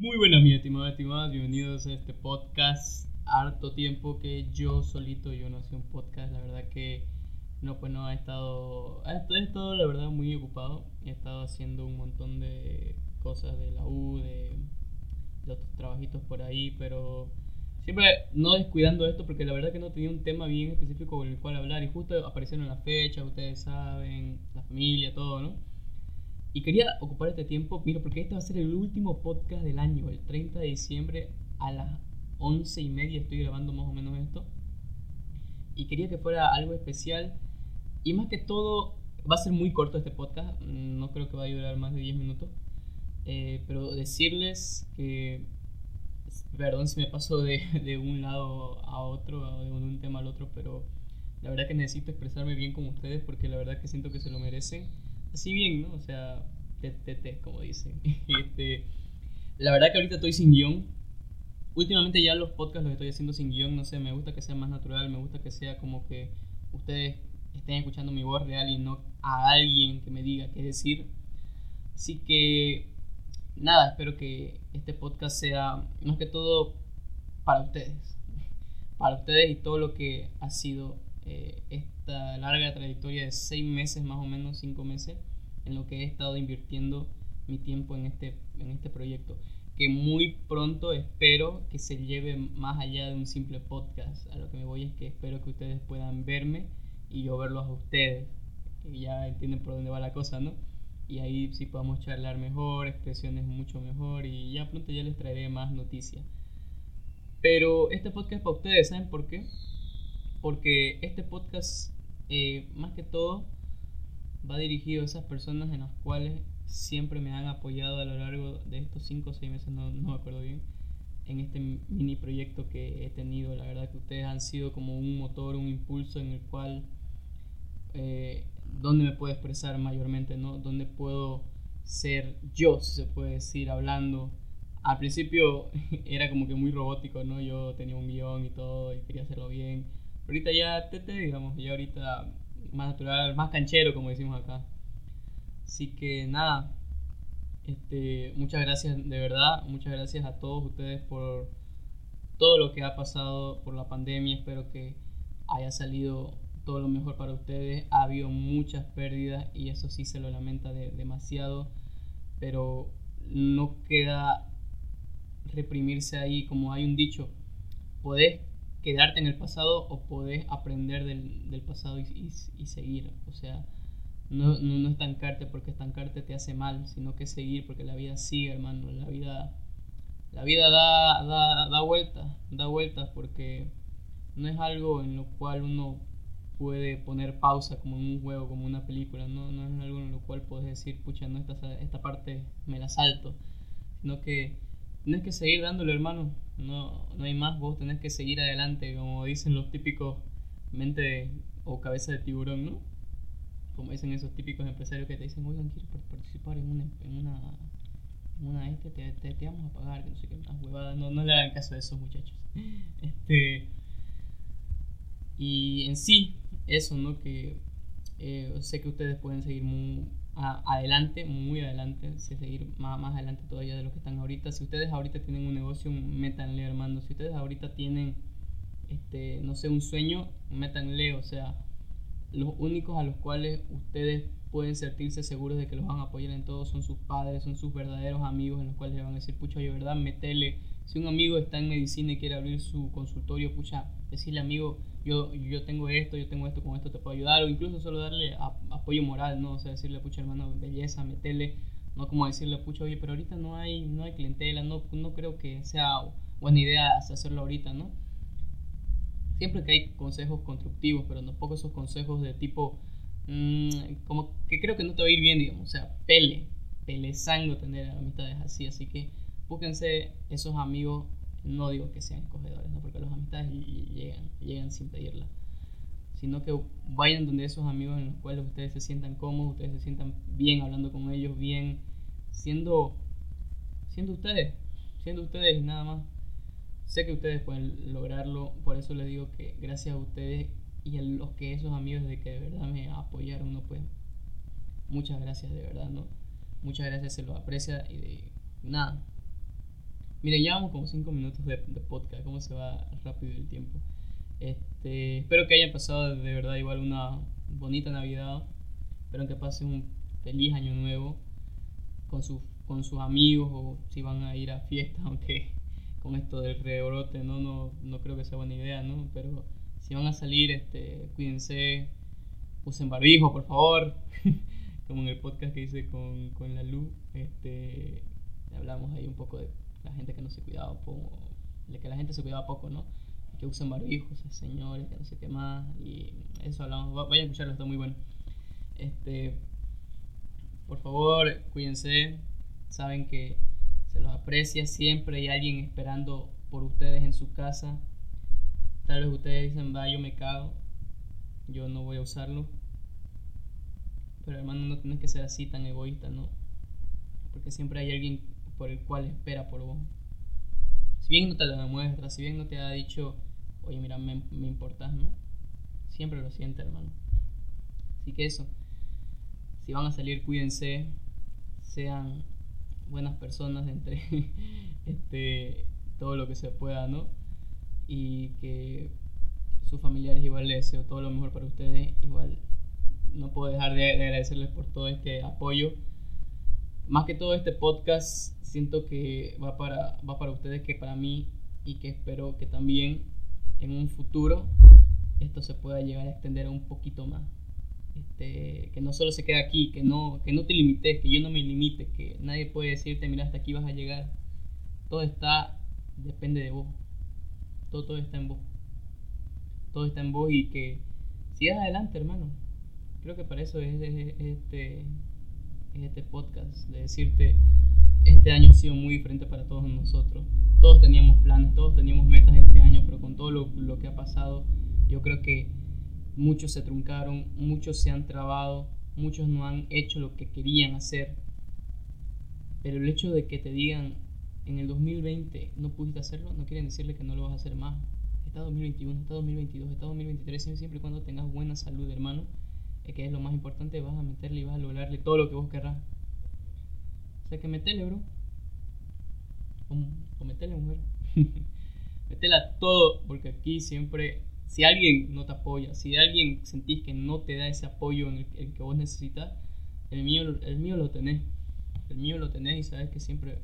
Muy buenas, mis estimados, estimadas. Bienvenidos a este podcast. Harto tiempo que yo solito, yo no hacía un podcast. La verdad que no, pues no, he estado, he estado la verdad muy ocupado. He estado haciendo un montón de cosas de la U, de, de otros trabajitos por ahí, pero siempre no descuidando esto porque la verdad que no tenía un tema bien específico con el cual hablar y justo aparecieron las fechas, ustedes saben, la familia, todo, ¿no? Y quería ocupar este tiempo, mira, porque este va a ser el último podcast del año, el 30 de diciembre a las 11 y media estoy grabando más o menos esto. Y quería que fuera algo especial. Y más que todo, va a ser muy corto este podcast, no creo que va a durar más de 10 minutos. Eh, pero decirles que, perdón si me paso de, de un lado a otro, de un tema al otro, pero la verdad que necesito expresarme bien con ustedes porque la verdad que siento que se lo merecen así bien, ¿no? O sea, TTT, como dicen. este, la verdad que ahorita estoy sin guion. Últimamente ya los podcasts los estoy haciendo sin guion, no sé, me gusta que sea más natural, me gusta que sea como que ustedes estén escuchando mi voz real y no a alguien que me diga qué decir. Así que, nada, espero que este podcast sea más que todo para ustedes. Para ustedes y todo lo que ha sido eh, esta larga trayectoria de seis meses, más o menos cinco meses, en lo que he estado invirtiendo mi tiempo en este, en este proyecto. Que muy pronto espero que se lleve más allá de un simple podcast. A lo que me voy es que espero que ustedes puedan verme y yo verlos a ustedes. Y ya entienden por dónde va la cosa, ¿no? Y ahí sí podamos charlar mejor, expresiones mucho mejor y ya pronto ya les traeré más noticias. Pero este podcast es para ustedes, ¿saben por qué? Porque este podcast, eh, más que todo, va dirigido a esas personas en las cuales siempre me han apoyado a lo largo de estos 5 o 6 meses, no, no me acuerdo bien, en este mini proyecto que he tenido. La verdad que ustedes han sido como un motor, un impulso en el cual, eh, donde me puedo expresar mayormente, ¿no? Donde puedo ser yo, si se puede decir, hablando. Al principio era como que muy robótico, ¿no? Yo tenía un guion y todo y quería hacerlo bien Ahorita ya tete, digamos, ya ahorita más natural, más canchero, como decimos acá. Así que nada, este, muchas gracias de verdad, muchas gracias a todos ustedes por todo lo que ha pasado por la pandemia. Espero que haya salido todo lo mejor para ustedes. Ha habido muchas pérdidas y eso sí se lo lamenta demasiado, pero no queda reprimirse ahí, como hay un dicho, podés quedarte en el pasado o podés aprender del, del pasado y, y, seguir. O sea, no, no, no, estancarte porque estancarte te hace mal, sino que seguir porque la vida sigue, hermano. La vida, la vida da, da, da vueltas, da vueltas porque no es algo en lo cual uno puede poner pausa como en un juego, como una película. No, no es algo en lo cual puedes decir, pucha, no, esta, esta parte me la salto. Sino que tienes que seguir dándole, hermano no, no hay más, vos tenés que seguir adelante, como dicen los típicos mente o cabeza de tiburón, ¿no? Como dicen esos típicos empresarios que te dicen, oigan, quiero participar en una, en una, una este, te, te, vamos a pagar, que no sé qué, más huevadas, no, no le hagan caso a esos muchachos. Este, y en sí, eso, ¿no? Que eh, sé que ustedes pueden seguir muy, adelante, muy adelante, seguir más, más adelante todavía de lo que están ahorita. Si ustedes ahorita tienen un negocio, métanle, hermano. Si ustedes ahorita tienen, este, no sé, un sueño, métanle. O sea, los únicos a los cuales ustedes pueden sentirse seguros de que los van a apoyar en todo son sus padres, son sus verdaderos amigos en los cuales le van a decir, pucha, yo verdad, metele. Si un amigo está en medicina y quiere abrir su consultorio, pucha, decirle amigo, yo, yo tengo esto, yo tengo esto, con esto te puedo ayudar, o incluso solo darle apoyo moral, ¿no? O sea, decirle, pucha, hermano, belleza, metele, no como decirle, pucha, oye, pero ahorita no hay, no hay clientela, no, no creo que sea buena idea hacerlo ahorita, ¿no? Siempre que hay consejos constructivos, pero no poco esos consejos de tipo, mmm, como que creo que no te va a ir bien, digamos, o sea, pele, pele sango tener amistades así, así que búsquense esos amigos no digo que sean escogedores, ¿no? porque las amistades llegan, llegan sin pedirla, sino que vayan donde esos amigos en los cuales ustedes se sientan cómodos, ustedes se sientan bien hablando con ellos, bien, siendo, siendo ustedes, siendo ustedes y nada más. Sé que ustedes pueden lograrlo, por eso les digo que gracias a ustedes y a los que esos amigos de que de verdad me apoyaron, no pues muchas gracias de verdad, ¿no? Muchas gracias, se lo aprecia y de nada, Miren, llevamos como 5 minutos de, de, podcast, cómo se va rápido el tiempo. Este, espero que hayan pasado de verdad igual una bonita Navidad. Espero que pasen un feliz año nuevo con, su, con sus amigos o si van a ir a fiestas, aunque con esto del rebrote no, no, no creo que sea buena idea, ¿no? Pero si van a salir, este, cuídense, usen barbijo, por favor. Como en el podcast que hice con, con la luz, este, hablamos ahí un poco de la gente que no se cuidaba poco, que la gente se cuidaba poco, ¿no? Que usen barbijos, señores, que no sé qué más, y eso hablamos, vayan a escucharlo, está muy bueno. Este, por favor, cuídense, saben que se los aprecia, siempre hay alguien esperando por ustedes en su casa. Tal vez ustedes dicen, va, yo me cago, yo no voy a usarlo. Pero hermano, no tienes que ser así tan egoísta, ¿no? Porque siempre hay alguien por el cual espera por vos. Si bien no te lo demuestra, si bien no te ha dicho, oye, mira, me, me importas, ¿no? Siempre lo siente, hermano. Así que eso, si van a salir, cuídense, sean buenas personas entre este, todo lo que se pueda, ¿no? Y que sus familiares igual les deseo todo lo mejor para ustedes, igual no puedo dejar de agradecerles por todo este apoyo más que todo este podcast siento que va para, va para ustedes que para mí y que espero que también en un futuro esto se pueda llegar a extender un poquito más. Este, que no solo se quede aquí, que no, que no te limites, que yo no me limite, que nadie puede decirte, mira, hasta aquí vas a llegar. Todo está, depende de vos. Todo, todo está en vos. Todo está en vos y que sigas adelante, hermano. Creo que para eso es, es este, este podcast, de decirte, este año ha sido muy diferente para todos nosotros. Todos teníamos planes, todos teníamos metas este año, pero con todo lo, lo que ha pasado, yo creo que muchos se truncaron, muchos se han trabado, muchos no han hecho lo que querían hacer. Pero el hecho de que te digan en el 2020 no pudiste hacerlo, no quieren decirle que no lo vas a hacer más. Está 2021, está 2022, está 2023, siempre y cuando tengas buena salud, hermano que es lo más importante, vas a meterle y vas a lograrle todo lo que vos querrás. O sea que metele, bro. O, o metele, mujer. Metela todo, porque aquí siempre, si alguien no te apoya, si alguien sentís que no te da ese apoyo en el, que vos necesitas, el mío, el mío lo tenés. El mío lo tenés y sabes que siempre,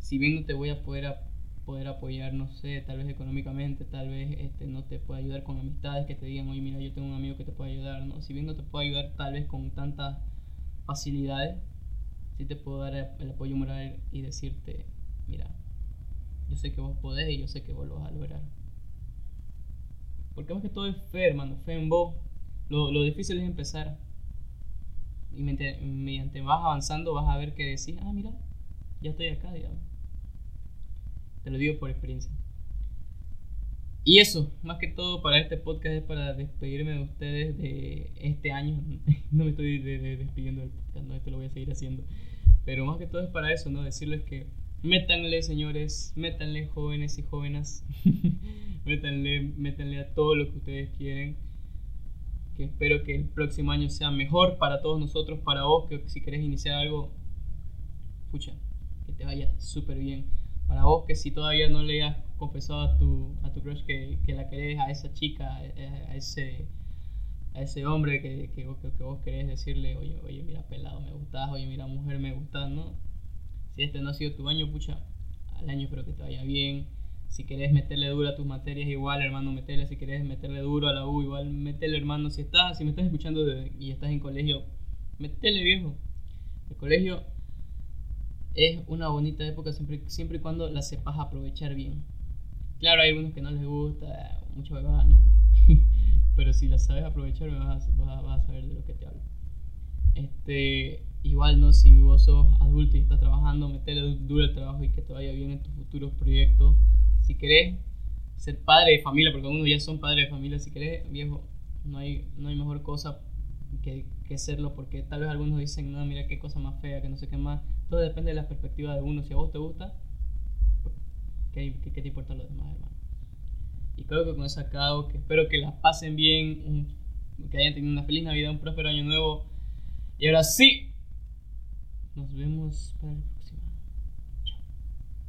si bien no te voy a poder poder apoyar, no sé, tal vez económicamente, tal vez este, no te pueda ayudar con amistades que te digan, oye, mira, yo tengo un amigo que te puede ayudar, ¿no? Si bien no te puedo ayudar tal vez con tantas facilidades, sí te puedo dar el apoyo moral y decirte, mira, yo sé que vos podés y yo sé que vos lo vas a lograr. Porque más que todo es fe, hermano, fe en vos. Lo, lo difícil es empezar. Y mediante, mediante vas avanzando vas a ver que decís, ah, mira, ya estoy acá, digamos. Te lo digo por experiencia. Y eso, más que todo para este podcast es para despedirme de ustedes de este año. no me estoy despidiendo del podcast, no, esto lo voy a seguir haciendo. Pero más que todo es para eso, ¿no? Decirles que métanle, señores, métanle, jóvenes y jóvenes. métanle, métanle a todo lo que ustedes quieren. Que espero que el próximo año sea mejor para todos nosotros, para vos, que si querés iniciar algo, pucha, que te vaya súper bien para vos que si todavía no le has confesado a tu, a tu crush que, que la querés, a esa chica, a ese, a ese hombre que, que, que, vos querés decirle, oye, oye, mira, pelado, me gustas, oye, mira, mujer, me gustas, ¿no? Si este no ha sido tu año, pucha, al año espero que te vaya bien. Si querés meterle duro a tus materias, igual, hermano, metele. Si querés meterle duro a la U, igual, metele, hermano. Si estás, si me estás escuchando y estás en colegio, metele, viejo. El colegio es una bonita época siempre, siempre y cuando la sepas aprovechar bien. Claro, hay algunos que no les gusta, mucho bebé, ¿no? Pero si la sabes aprovechar, vas, vas, vas, a saber de lo que te hablo. Este, igual, ¿no? Si vos sos adulto y estás trabajando, metele duro el trabajo y que te vaya bien en tus futuros proyectos. Si querés ser padre de familia, porque algunos ya son padres de familia, si querés, viejo, no hay, no hay mejor cosa que, que serlo, porque tal vez algunos dicen, no, mira qué cosa más fea, que no sé qué más todo depende de la perspectiva de uno. Si a vos te gusta, ¿qué, qué, te importa lo demás, hermano? Y creo que con eso acabo, que espero que la pasen bien, que hayan tenido una feliz Navidad, un próspero año nuevo. Y ahora sí, nos vemos para el próximo.